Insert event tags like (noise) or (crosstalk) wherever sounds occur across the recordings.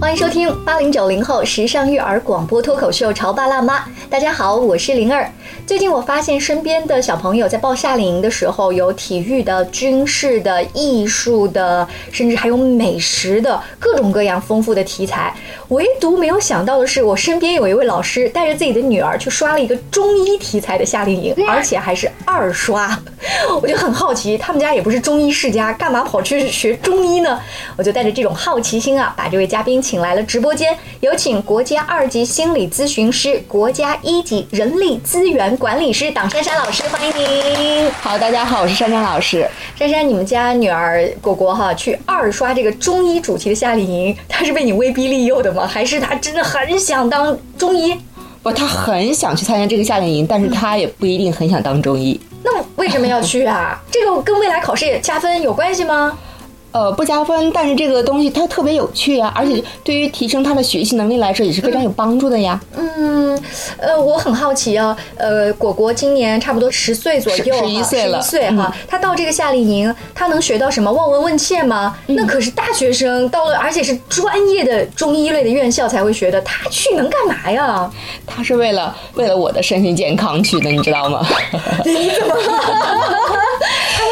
欢迎收听八零九零后时尚育儿广播脱口秀《潮爸辣妈》。大家好，我是灵儿。最近我发现身边的小朋友在报夏令营的时候，有体育的、军事的、艺术的，甚至还有美食的，各种各样丰富的题材。唯独没有想到的是，我身边有一位老师带着自己的女儿去刷了一个中医题材的夏令营，(laughs) 而且还是二刷。我就很好奇，他们家也不是中医世家，干嘛跑去学中医呢？我就带着这种好奇心啊，把这位嘉宾请来了直播间，有请国家二级心理咨询师、国家一级人力资源管理师党珊珊老师，欢迎您。好，大家好，我是珊珊老师。珊珊，你们家女儿果果哈去二刷这个中医主题的夏令营，她是被你威逼利诱的吗？还是她真的很想当中医？不，她很想去参加这个夏令营，但是她也不一定很想当中医。那为什么要去啊？这个跟未来考试也加分有关系吗？呃，不加分，但是这个东西它特别有趣啊，而且对于提升他的学习能力来说也是非常有帮助的呀。嗯，呃，我很好奇啊，呃，果果今年差不多十岁左右，十一岁了，十一岁哈，他到这个夏令营，他能学到什么望闻问切吗？那可是大学生到了，而且是专业的中医类的院校才会学的，他去能干嘛呀？他是为了为了我的身心健康去的，你知道吗？你怎么？(laughs)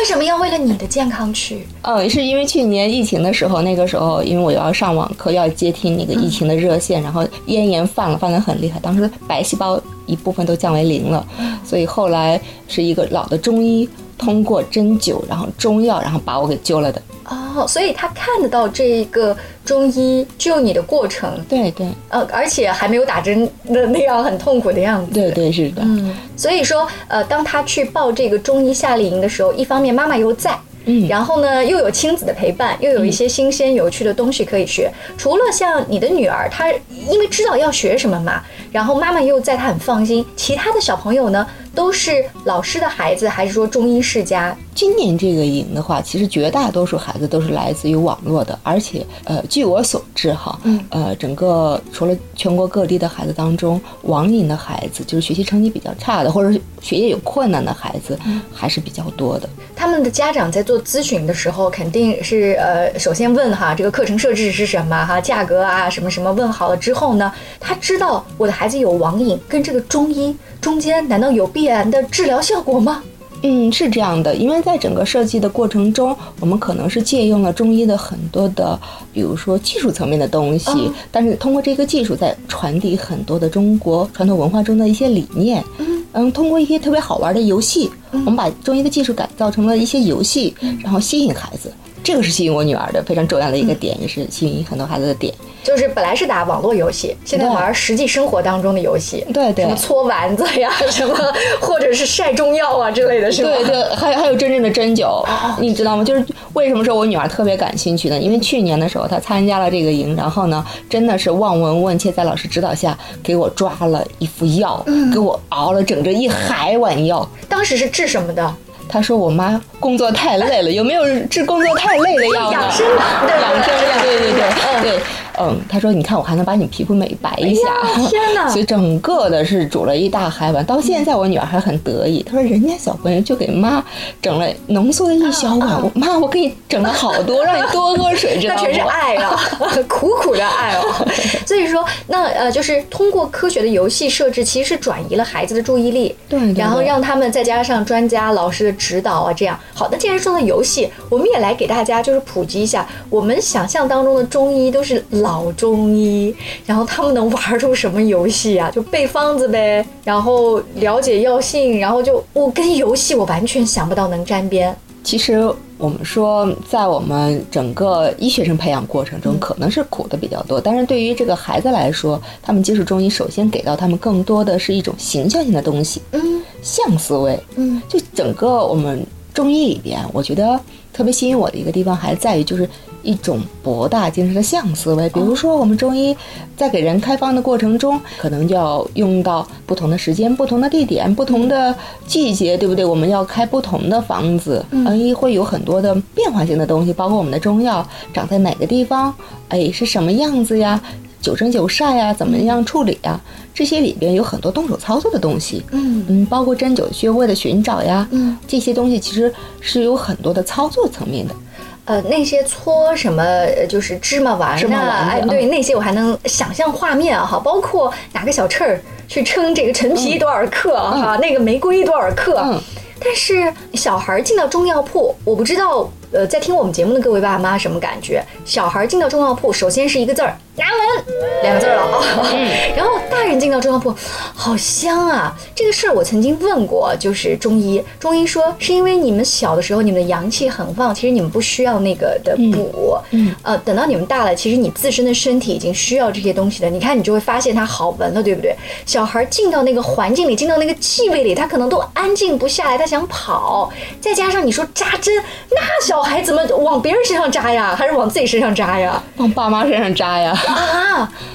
他为什么要为了你的健康去？嗯，是因为去年疫情的时候，那个时候因为我要上网课，要接听那个疫情的热线，然后咽炎犯了，犯得很厉害，当时白细胞一部分都降为零了，所以后来是一个老的中医通过针灸，然后中药，然后把我给救了的。哦，所以他看得到这个中医救你的过程，对对，呃，而且还没有打针的那样很痛苦的样子。对对是的。嗯，所以说，呃，当他去报这个中医夏令营的时候，一方面妈妈又在。嗯，然后呢，又有亲子的陪伴，又有一些新鲜有趣的东西可以学。除了像你的女儿，她因为知道要学什么嘛，然后妈妈又在，她很放心。其他的小朋友呢，都是老师的孩子，还是说中医世家？今年这个营的话，其实绝大多数孩子都是来自于网络的，而且呃，据我所知哈，嗯呃，整个除了全国各地的孩子当中，网瘾的孩子，就是学习成绩比较差的，或者是学业有困难的孩子，还是比较多的。他们的家长在做咨询的时候，肯定是呃，首先问哈这个课程设置是什么哈，价格啊什么什么，问好了之后呢，他知道我的孩子有网瘾，跟这个中医中间难道有必然的治疗效果吗？嗯，是这样的，因为在整个设计的过程中，我们可能是借用了中医的很多的，比如说技术层面的东西，嗯但是通过这个技术在传递很多的中国传统文化中的一些理念。嗯通过一些特别好玩的游戏，我们把中医的技术改造成了一些游戏，然后吸引孩子。这个是吸引我女儿的非常重要的一个点，也是吸引很多孩子的点。就是本来是打网络游戏，现在玩实际生活当中的游戏，对对什么搓丸子呀，(laughs) 什么或者是晒中药啊之类的，是吧？对对，还有还有真正的针灸，你知道吗？就是为什么说我女儿特别感兴趣呢？因为去年的时候她参加了这个营，然后呢，真的是望闻问切，在老师指导下给我抓了一副药，给我熬了整整一海碗药。当时是治什么的？她说我妈工作太累了，有没有治工作太累的药呢？养生的对养生药，对对对嗯对。嗯，他说你看我还能把你皮肤美白一下。哎 (laughs) 天哪所以整个的是煮了一大海碗，到现在我女儿还很得意，她说人家小朋友就给妈整了浓缩的一小碗，我妈我给你整了好多，让你多喝水，知道吗？那全是爱啊，(laughs) 苦苦的爱哦。所以说，那呃，就是通过科学的游戏设置，其实是转移了孩子的注意力，对对对然后让他们再加上专家老师的指导啊，这样。好的，既然说到游戏，我们也来给大家就是普及一下，我们想象当中的中医都是老中医，然后他们能玩出什么游戏啊？(laughs) 就背方子呗，然后了解药性，然后就我跟游戏我完全想不到能沾边。其实我们说，在我们整个医学生培养过程中，可能是苦的比较多。但是对于这个孩子来说，他们接触中医，首先给到他们更多的是一种形象性的东西，嗯象思维。嗯，就整个我们中医里边，我觉得特别吸引我的一个地方，还在于就是一种博大精深的象思维。比如说，我们中医在给人开方的过程中，可能就要用到不同的时间、不同的地点、不同的季节，对不对？我们要开不同的方子，嗯，会有很多的变化性的东西，包括我们的中药长在哪个地方，哎，是什么样子呀？九蒸九晒呀，怎么样处理呀？这些里边有很多动手操作的东西，嗯嗯，包括针灸穴位的寻找呀，嗯，这些东西其实是有很多的操作层面的。呃那些搓什么呃就是芝麻丸芝麻，丸哎对嗯那些我还能想象画面啊哈，包括拿个小秤儿去称这个陈皮多少克啊哈，那个玫瑰多少克。嗯但是小孩进到中药铺，我不知道，呃，在听我们节目的各位爸妈什么感觉？小孩进到中药铺，首先是一个字儿拿稳，两个字儿了啊。(laughs) 然后大人进到中药铺，好香啊！这个事儿我曾经问过，就是中医，中医说是因为你们小的时候你们的阳气很旺，其实你们不需要那个的补，嗯呃，等到你们大了，其实你自身的身体已经需要这些东西了。你看，你就会发现它好闻了，对不对？小孩进到那个环境里，进到那个气味里，他可能都安静不下来，他想跑。再加上你说扎针，那小孩怎么往别人身上扎呀，还是往自己身上扎呀？往爸妈身上扎呀。啊，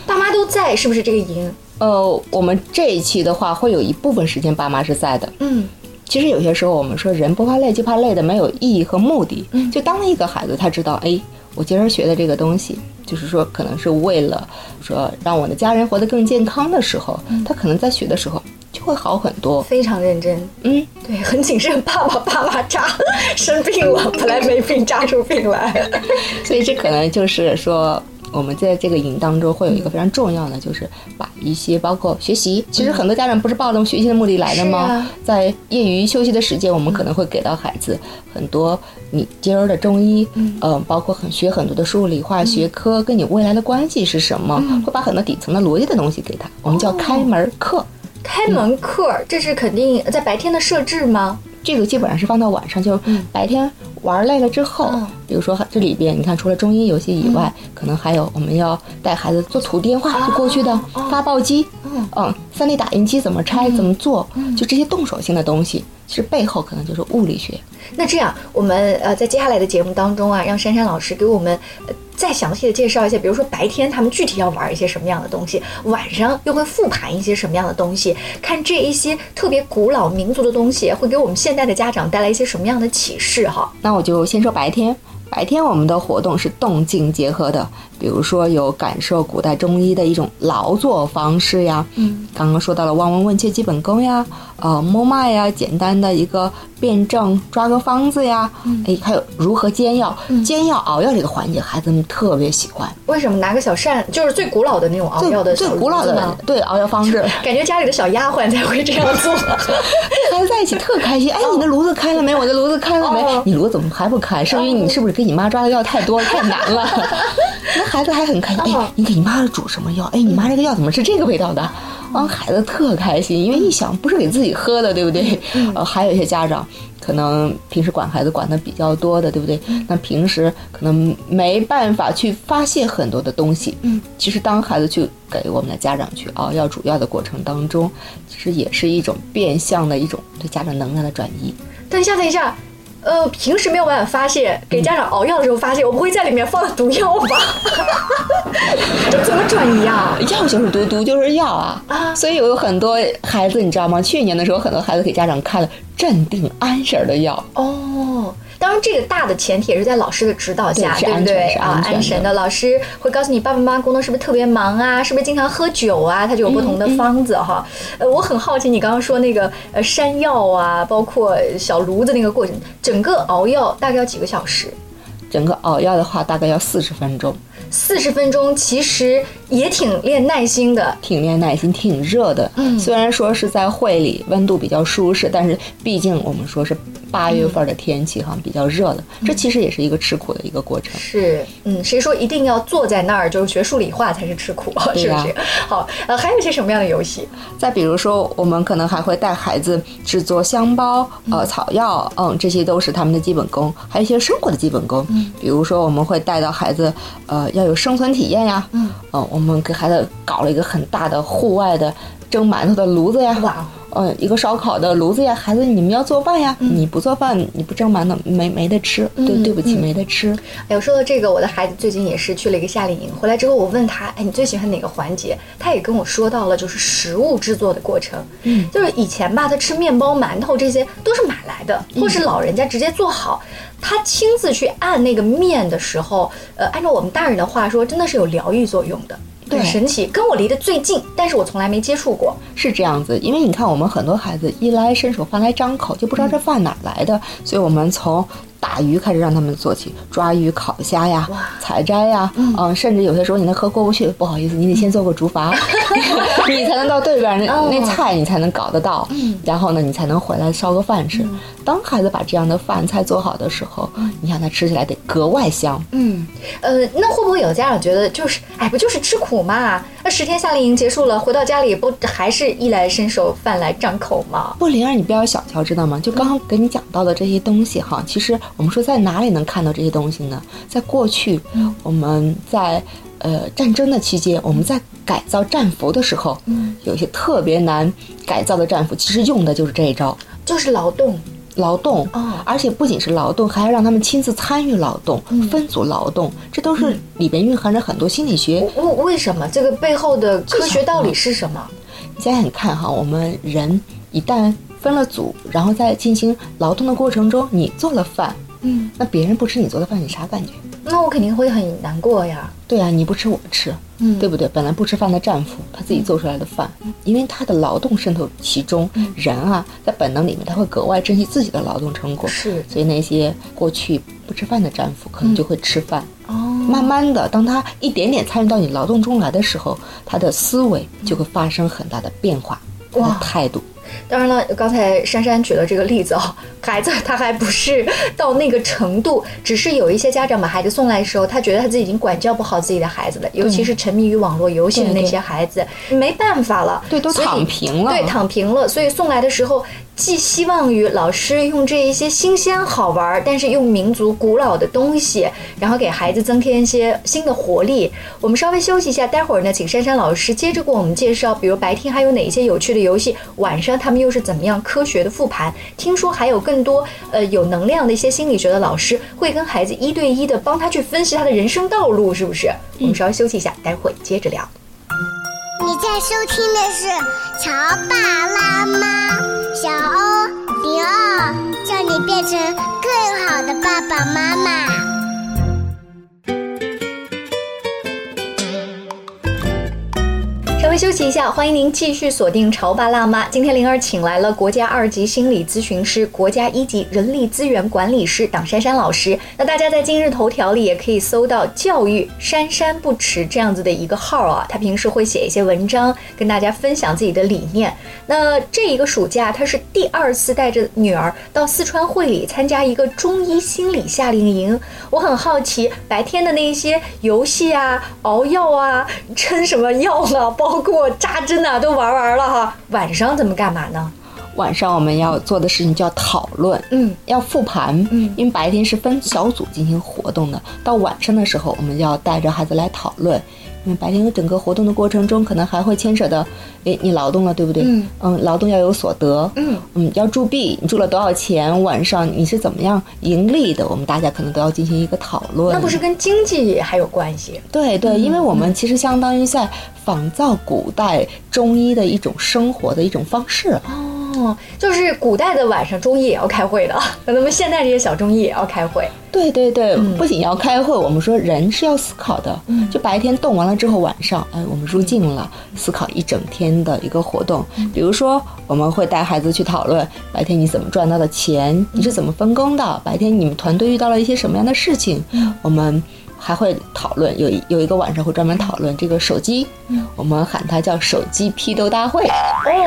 爸妈都在，是不是这个营？呃，我们这一期的话，会有一部分时间爸妈是在的。嗯其实有些时候我们说人不怕累，就怕累的没有意义和目的。嗯就当一个孩子他知道，哎，我今儿学的这个东西，就是说可能是为了说让我的家人活得更健康的时候，嗯他可能在学的时候就会好很多。非常认真，嗯，对，很谨慎，爸爸爸妈扎生病了，本来没病扎出病来。(laughs) 所以这可能就是说。我们在这个营当中会有一个非常重要的，就是把一些包括学习，其实很多家长不是抱着学习的目的来的吗？在业余休息的时间，我们可能会给到孩子很多你今儿的中医，嗯、呃，包括很学很多的数理化学科跟你未来的关系是什么，会把很多底层的逻辑的东西给他，我们叫开门课。开门课，这是肯定在白天的设置吗？这个基本上是放到晚上，就白天玩累了之后，嗯。比如说这里边，你看除了中医游戏以外，可能还有我们要带孩子做土电话，就过去的发报机，嗯，三 D 打印机怎么拆、怎么做，就这些动手性的东西，其实背后可能就是物理学。那这样，我们呃在接下来的节目当中啊，让珊珊老师给我们、呃、再详细的介绍一下，比如说白天他们具体要玩一些什么样的东西，晚上又会复盘一些什么样的东西，看这一些特别古老民族的东西，会给我们现代的家长带来一些什么样的启示哈？那我就先说白天。白天我们的活动是动静结合的，比如说有感受古代中医的一种劳作方式呀，嗯，刚刚说到了望闻问切基本功呀，呃，摸脉呀，简单的一个辩证抓个方子呀，哎，还有如何煎药，煎药熬药这个环节，孩子们特别喜欢。为什么拿个小扇，就是最古老的那种熬药的小最古老的对熬药方式，(laughs) 感觉家里的小丫鬟才会这样做。(laughs) 孩子在一起特开心。哎，你的炉子开了没？我的炉子开了没哦？你炉子怎么还不开？是因为你是不是给你妈抓的药太多 (laughs) 太难了？那孩子还很开心。哦哎，你给你妈煮什么药？哎，你妈这个药怎么是这个味道的？啊，孩子特开心，因为一想不是给自己喝的，对不对？呃，还有一些家长可能平时管孩子管的比较多的，对不对？那平时可能没办法去发泄很多的东西。嗯，其实当孩子去给我们的家长去熬药煮药的过程当中，其实也是一种变相的一种对家长能量的转移。等一下，等一下。呃，平时没有办法发泄，给家长熬药的时候发泄，我不会在里面放了毒药吧？这怎么转移啊？药就是毒，毒就是药啊！啊所以有很多孩子，你知道吗？去年的时候，很多孩子给家长开了镇定安神的药。哦，当然，这个大的前提也是在老师的指导下，对对不对啊？安神的老师会告诉你，爸爸妈妈工作是不是特别忙啊？是不是经常喝酒啊？他就有不同的方子哈。呃，我很好奇，你刚刚说那个呃山药啊，包括小炉子那个过程，整个熬药大概要几个小时？整个熬药的话，大概要四十分钟，四十分钟，其实也挺练耐心的。挺练耐心，挺热的。嗯虽然说是在会里温度比较舒适，但是毕竟我们说是八月份的天气哈，比较热的，这其实也是一个吃苦的一个过程。是，嗯，谁说一定要坐在那儿就是学数理化才是吃苦，(laughs) 是不对呀是？好，呃，还有一些什么样的游戏？再比如说，我们可能还会带孩子制作香包、呃草药，嗯，这些都是他们的基本功，还有一些生活的基本功。嗯，比如说我们会带到孩子，呃，要有生存体验呀。嗯，呃，我们给孩子搞了一个很大的户外的蒸馒头的炉子呀。哇，呃，一个烧烤的炉子呀，孩子你们要做饭呀，你不做饭，你不蒸馒头，没没得吃，对，对不起，没得吃。哎呦，说到这个，我的孩子最近也是去了一个夏令营，回来之后我问他，哎，你最喜欢哪个环节？他也跟我说到了，就是食物制作的过程。嗯，就是以前吧，他吃面包、馒头这些都是买来的，或是老人家直接做好。他亲自去按那个面的时候，呃，按照我们大人的话说，真的是有疗愈作用的，对很神奇。跟我离得最近，但是我从来没接触过。是这样子，因为你看，我们很多孩子一来伸手饭来张口，就不知道这饭哪儿来的，所以我们从打鱼开始让他们做起，抓鱼、烤虾呀，采摘呀，嗯，甚至有些时候你那河过不去，不好意思，你得先做个竹筏，(laughs) 你才能到对边那那菜你才能搞得到，嗯然后呢，你才能回来烧个饭吃。当孩子把这样的饭菜做好的时候，你想他吃起来得格外香。嗯，呃，那会不会有家长觉得就是，哎，不就是吃苦嘛？那十天夏令营结束了，回到家里不还是衣来伸手、饭来张口吗？不，灵儿，你不要小瞧，知道吗？就刚刚给你讲到的这些东西哈，其实我们说在哪里能看到这些东西呢？在过去，我们在呃战争的期间，我们在改造战俘的时候，有一些特别难改造的战俘，其实用的就是这一招，就是劳动。劳动啊，而且不仅是劳动，还要让他们亲自参与劳动、分组劳动，这都是里边蕴含着很多心理学。为为什么？这个背后的科学道理是什么？你想想看哈，我们人一旦分了组，然后在进行劳动的过程中，你做了饭，嗯，那别人不吃你做的饭，你啥感觉？那我肯定会很难过呀。对啊，你不吃我吃，嗯，对不对？本来不吃饭的战俘，他自己做出来的饭，因为他的劳动渗透其中，人啊，在本能里面他会格外珍惜自己的劳动成果。是，所以那些过去不吃饭的战俘，可能就会吃饭。哦，慢慢的，当他一点点参与到你劳动中来的时候，他的思维就会发生很大的变化，他的，态度。当然了，刚才珊珊举了这个例子哦，(laughs) 孩子他还不是到那个程度，只是有一些家长把孩子送来的时候，他觉得他自己已经管教不好自己的孩子了，尤其是沉迷于网络游戏的那些孩子，没办法了，对，都躺平了，对，躺平了，所以送来的时候。寄希望于老师用这一些新鲜好玩，但是用民族古老的东西，然后给孩子增添一些新的活力。我们稍微休息一下，待会儿呢，请珊珊老师接着给我们介绍，比如白天还有哪些有趣的游戏，晚上他们又是怎么样科学的复盘。听说还有更多呃有能量的一些心理学的老师会跟孩子一对一的帮他去分析他的人生道路，是不是？我们稍微休息一下，待会儿接着聊。你在收听的是《乔爸拉妈》。小欧迪奥，叫你变成更好的爸爸妈妈。休息一下，欢迎您继续锁定《潮爸辣妈》。今天灵儿请来了国家二级心理咨询师、国家一级人力资源管理师党珊珊老师。那大家在今日头条里也可以搜到“教育珊珊不迟”这样子的一个号啊，他平时会写一些文章，跟大家分享自己的理念。那这一个暑假，他是第二次带着女儿到四川会理参加一个中医心理夏令营。我很好奇，白天的那些游戏啊、熬药啊、撑什么药呢？包包括扎针啊，都玩完了哈。晚上怎么干嘛呢？晚上我们要做的事情叫讨论，嗯，要复盘，嗯，因为白天是分小组进行活动的，到晚上的时候，我们要带着孩子来讨论。因为白天的整个活动的过程中，可能还会牵扯到，哎，你劳动了，对不对？嗯嗯，劳动要有所得，嗯嗯，要铸币，你铸了多少钱？晚上你是怎么样盈利的？我们大家可能都要进行一个讨论。那不是跟经济还有关系？对对，因为我们其实相当于在仿造古代中医的一种生活的一种方式。哦，就是古代的晚上中医也要开会的，那咱们现在这些小中医也要开会。对对对，不仅要开会，我们说人是要思考的。嗯，就白天动完了之后，晚上，哎，我们入境了，思考一整天的一个活动。比如说，我们会带孩子去讨论白天你怎么赚到的钱，你是怎么分工的，白天你们团队遇到了一些什么样的事情，我们。还会讨论，有有一个晚上会专门讨论这个手机，我们喊它叫手机批斗大会。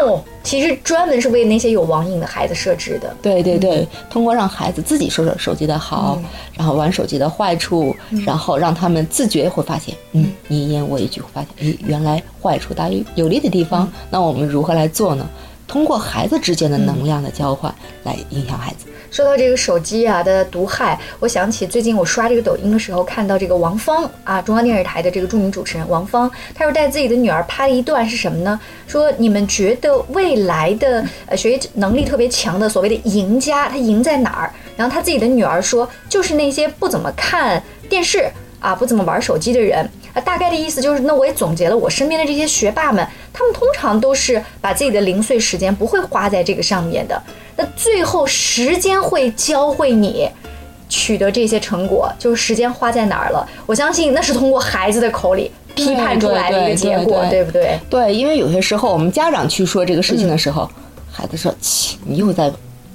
哦，其实专门是为那些有网瘾的孩子设置的。对对对，通过让孩子自己说说手机的好，然后玩手机的坏处，然后让他们自觉会发现，嗯，你一言我一句会发现，诶，原来坏处大于有利的地方，那我们如何来做呢？通过孩子之间的能量的交换来影响孩子。说到这个手机啊的毒害，我想起最近我刷这个抖音的时候，看到这个王芳啊，中央电视台的这个著名主持人王芳，她说带自己的女儿拍了一段是什么呢？说你们觉得未来的呃学习能力特别强的所谓的赢家，他赢在哪儿？然后他自己的女儿说，就是那些不怎么看电视啊，不怎么玩手机的人。啊，大概的意思就是，那我也总结了我身边的这些学霸们，他们通常都是把自己的零碎时间不会花在这个上面的。那最后时间会教会你取得这些成果，就是时间花在哪儿了。我相信那是通过孩子的口里批判出来的一个结果，对不对？对，因为有些时候我们家长去说这个事情的时候，孩子说：“切，你又在。”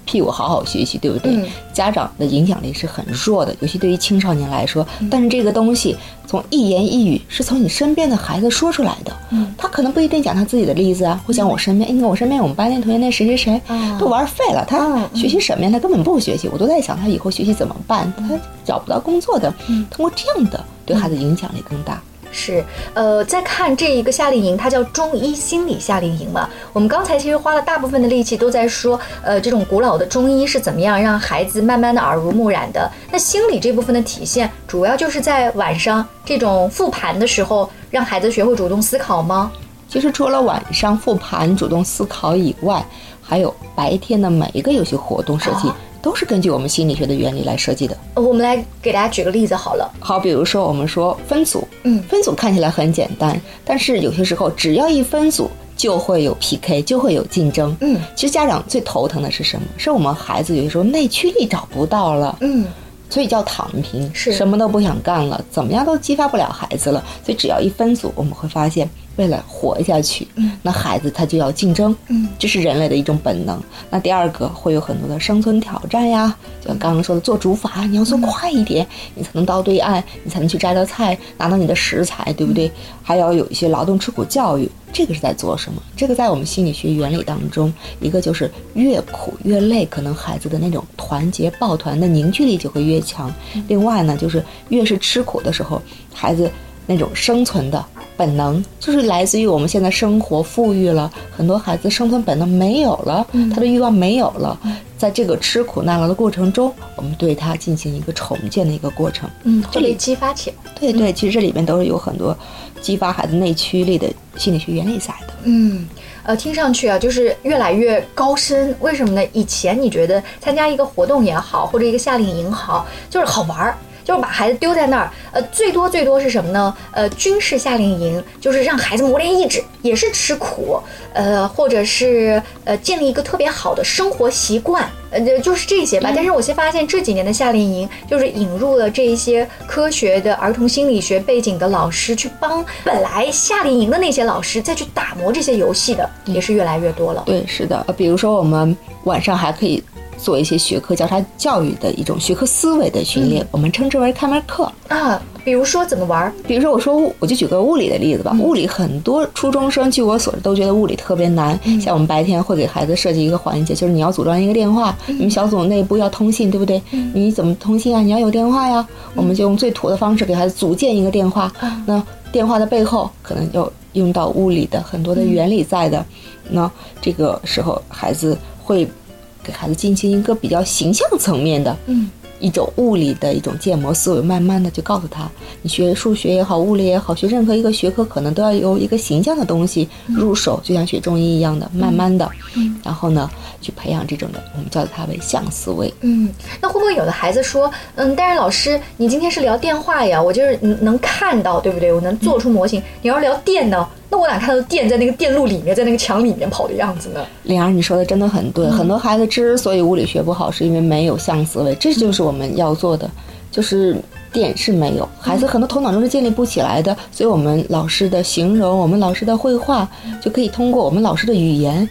屁股好好学习，对不对？嗯家长的影响力是很弱的，尤其对于青少年来说。但是这个东西从一言一语是从你身边的孩子说出来的，嗯他可能不一定讲他自己的例子啊，会讲我身边，哎，你看我身边我们班那同学那谁谁谁啊都玩废了，他学习什么呀？他根本不学习。我都在想他以后学习怎么办，他找不到工作的。嗯通过这样的对孩子影响力更大。是，呃，在看这一个夏令营，它叫中医心理夏令营嘛。我们刚才其实花了大部分的力气都在说，呃，这种古老的中医是怎么样让孩子慢慢的耳濡目染的。那心理这部分的体现，主要就是在晚上这种复盘的时候，让孩子学会主动思考吗？其实除了晚上复盘、主动思考以外，还有白天的每一个游戏活动设计啊，都是根据我们心理学的原理来设计的。呃我们来给大家举个例子好了。好，比如说我们说分组，嗯分组看起来很简单，但是有些时候只要一分组，就会有 PK，就会有竞争。嗯其实家长最头疼的是什么？是我们孩子有些时候内驱力找不到了，嗯所以叫躺平，是什么都不想干了，怎么样都激发不了孩子了。所以只要一分组，我们会发现，为了活下去，嗯那孩子他就要竞争，嗯这是人类的一种本能。那第二个会有很多的生存挑战呀，就像刚刚说的做竹筏，你要做快一点，你才能到对岸，你才能去摘到菜，拿到你的食材，对不对？还要有一些劳动吃苦教育，这个是在做什么？这个在我们心理学原理当中，一个就是越苦越累，可能孩子的那种团结抱团的凝聚力就会越强。另外呢，就是越是吃苦的时候，孩子那种生存的本能，就是来自于我们现在生活富裕了，很多孩子生存本能没有了，他的欲望没有了，在这个吃苦耐劳的过程中，我们对他进行一个重建的一个过程。嗯，这里激发起来。对对，其实这里面都是有很多激发孩子内驱力的心理学原理在的。嗯，呃，听上去啊，就是越来越高深。为什么呢？以前你觉得参加一个活动也好，或者一个夏令营好，就是好玩儿。就是把孩子丢在那儿，呃，最多最多是什么呢？呃，军事夏令营就是让孩子磨练意志，也是吃苦，呃，或者是呃建立一个特别好的生活习惯，呃，就就是这些吧。但是我先发现这几年的夏令营，就是引入了这一些科学的儿童心理学背景的老师，去帮本来夏令营的那些老师再去打磨这些游戏的，也是越来越多了。对，是的，呃，比如说我们晚上还可以做一些学科交叉教育的一种学科思维的训练，我们称之为开门课。啊，比如说怎么玩儿？比如说，我说我就举个物理的例子吧。物理很多初中生，据我所知，都觉得物理特别难。像我们白天会给孩子设计一个环节，就是你要组装一个电话，你们小组内部要通信，对不对？你怎么通信啊？你要有电话呀。我们就用最土的方式给孩子组建一个电话。那电话的背后可能就用到物理的很多的原理在的。那这个时候，孩子会给孩子进行一个比较形象层面的，嗯。一种物理的一种建模思维，慢慢的就告诉他，你学数学也好，物理也好，学任何一个学科，可能都要由一个形象的东西入手，就像学中医一样的，慢慢的，嗯然后呢，去培养这种的，我们叫它为象思维。嗯，那会不会有的孩子说，嗯，但是老师，你今天是聊电话呀，我就是能能看到，对不对？我能做出模型。你要是聊电呢，那我哪看到电在那个电路里面，在那个墙里面跑的样子呢？玲儿，你说的真的很对，很多孩子之所以物理学不好，是因为没有象思维，这就是我们要做的，就是电是没有，孩子很多头脑中是建立不起来的，所以我们老师的形容，我们老师的绘画，就可以通过我们老师的语言，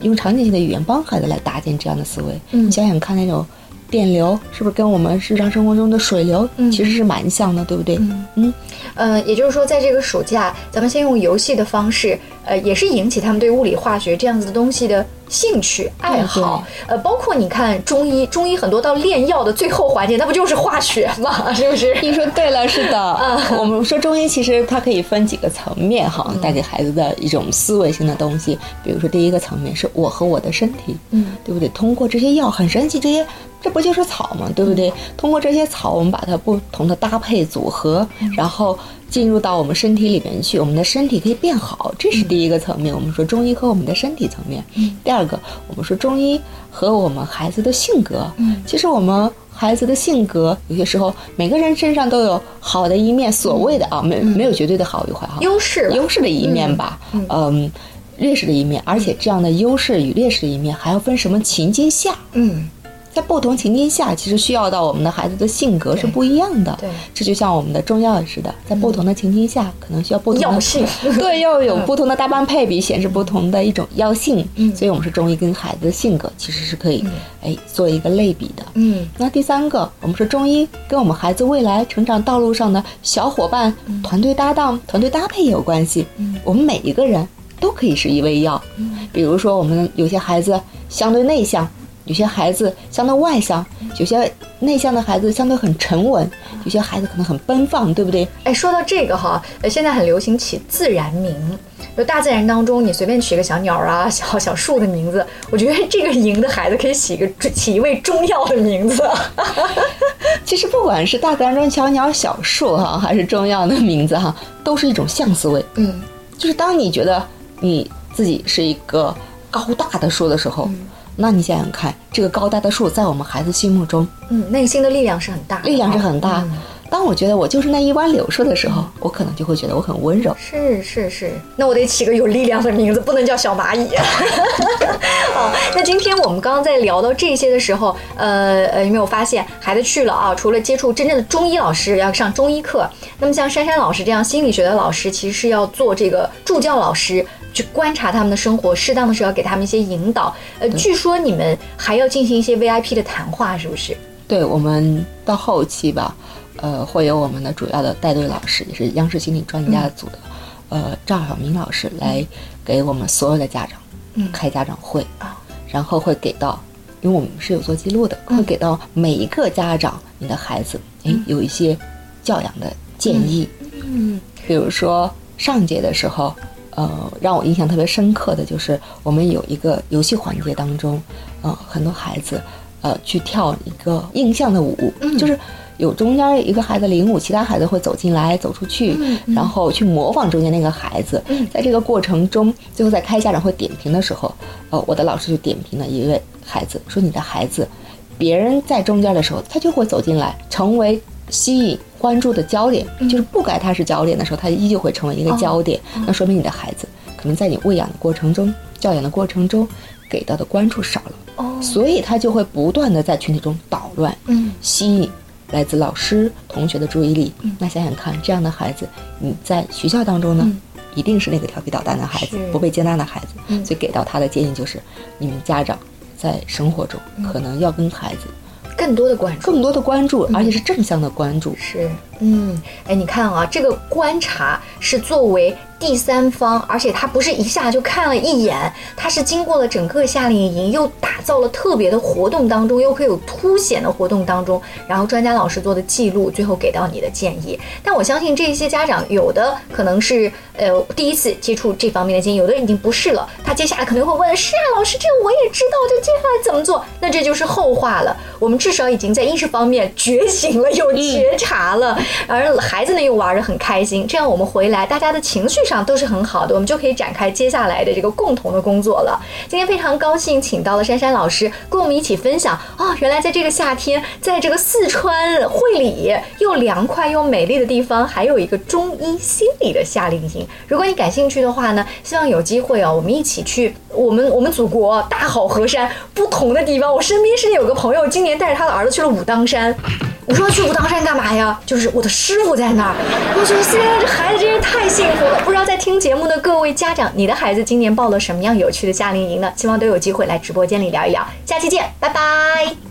用场景性的语言帮孩子来搭建这样的思维。嗯。你想想看，那种电流是不是跟我们日常生活中的水流嗯其实是蛮像的，对不对？嗯呃，也就是说，在这个暑假，咱们先用游戏的方式，呃，也是引起他们对物理、化学这样子的东西的兴趣爱好。呃，包括你看中医，中医很多到炼药的最后环节，那不就是化学吗？(laughs) 是不是？你说对了，是的。(laughs) 我们说中医其实它可以分几个层面哈，带给孩子的一种思维性的东西。比如说第一个层面是我和我的身体，嗯，对不对？通过这些药很神奇，这些这不就是草吗？对不对？通过这些草，我们把它不同的搭配组合，然后进入到我们身体里面去，我们的身体可以变好，这是第一个层面。我们说中医和我们的身体层面。第二个，我们说中医和我们孩子的性格。嗯其实我们孩子的性格，有些时候每个人身上都有好的一面，所谓的啊，没没有绝对的好与坏哈，优势优势的一面吧，嗯嗯，劣势的一面，而且这样的优势与劣势的一面还要分什么情境下，嗯在不同情境下，其实需要到我们的孩子的性格是不一样的。对，这就像我们的中药似的，在不同的情境下，可能需要不同的药性。(laughs) 对，要有不同的搭班配比，显示不同的一种药性。嗯，所以我们是中医跟孩子的性格其实是可以哎做一个类比的。嗯，那第三个，我们说中医跟我们孩子未来成长道路上的小伙伴、团队搭档、团队搭配也有关系。嗯，我们每一个人都可以是一味药。嗯，比如说我们有些孩子相对内向。有些孩子相对外向，有些内向的孩子相对很沉稳，有些孩子可能很奔放，对不对？哎，说到这个哈，呃，现在很流行起自然名，就大自然当中你随便取个小鸟啊、(laughs) 小小树的名字，我觉得这个营的孩子可以起一个 (laughs) 起一位中药的名字。(laughs) 其实不管是大自然中小鸟、小树哈，还是中药的名字哈，都是一种象思维。嗯，就是当你觉得你自己是一个高大的树的时候。那你想想看，这个高大的树在我们孩子心目中，嗯，内心的力量是很大，力量是很大。当我觉得我就是那一弯柳树的时候，我可能就会觉得我很温柔。是是是，那我得起个有力量的名字，不能叫小蚂蚁。(laughs) 哦，那今天我们刚刚在聊到这些的时候，呃呃，有没有发现孩子去了啊？除了接触真正的中医老师，要上中医课，那么像珊珊老师这样心理学的老师，其实是要做这个助教老师。去观察他们的生活，适当的时候给他们一些引导。呃，据说你们还要进行一些 VIP 的谈话，是不是？对，我们到后期吧，呃，会有我们的主要的带队老师，也是央视心理专家组的，呃，赵晓明老师来给我们所有的家长开家长会啊，然后会给到，因为我们是有做记录的，会给到每一个家长，你的孩子，哎，有一些教养的建议。嗯，比如说上节的时候。呃，让我印象特别深刻的就是我们有一个游戏环节当中，呃，很多孩子，呃，去跳一个印象的舞，就是有中间一个孩子领舞，其他孩子会走进来、走出去，然后去模仿中间那个孩子。在这个过程中，最后在开家长会点评的时候，呃，我的老师就点评了一位孩子，说你的孩子，别人在中间的时候，他就会走进来，成为。吸引关注的焦点，就是不该他是焦点的时候，他依旧会成为一个焦点。那说明你的孩子可能在你喂养的过程中、教养的过程中，给到的关注少了。哦，所以他就会不断的在群体中捣乱，嗯，吸引来自老师、同学的注意力。那想想看，这样的孩子，你在学校当中呢，一定是那个调皮捣蛋的孩子，不被接纳的孩子。所以给到他的建议就是，你们家长在生活中可能要跟孩子。更多的关注，更多的关注，而且是正向的关注。是，嗯，哎，你看啊，这个观察是作为。第三方，而且他不是一下就看了一眼，他是经过了整个夏令营，又打造了特别的活动当中，又可以有凸显的活动当中，然后专家老师做的记录，最后给到你的建议。但我相信这些家长有的可能是呃第一次接触这方面的建议，有的人已经不是了。他接下来可能会问：是啊，老师，这个我也知道，就接下来怎么做？那这就是后话了。我们至少已经在意识方面觉醒了，有觉察了，而孩子呢又玩得很开心。这样我们回来，大家的情绪。上都是很好的，我们就可以展开接下来的这个共同的工作了。今天非常高兴，请到了珊珊老师，跟我们一起分享啊，原来在这个夏天，在这个四川会理又凉快又美丽的地方，还有一个中医心理的夏令营。如果你感兴趣的话呢，希望有机会啊，我们一起去我们 (laughs) 我们祖国大好河山不同的地方。我身边是有个朋友，今年带着他的儿子去了武当山。我说去武当山干嘛呀？就是我的师傅在那儿。我觉得现在这孩子真是太幸福了。不知道在听节目的各位家长，你的孩子今年报了什么样有趣的夏令营呢？希望都有机会来直播间里聊一聊。下期见，拜拜。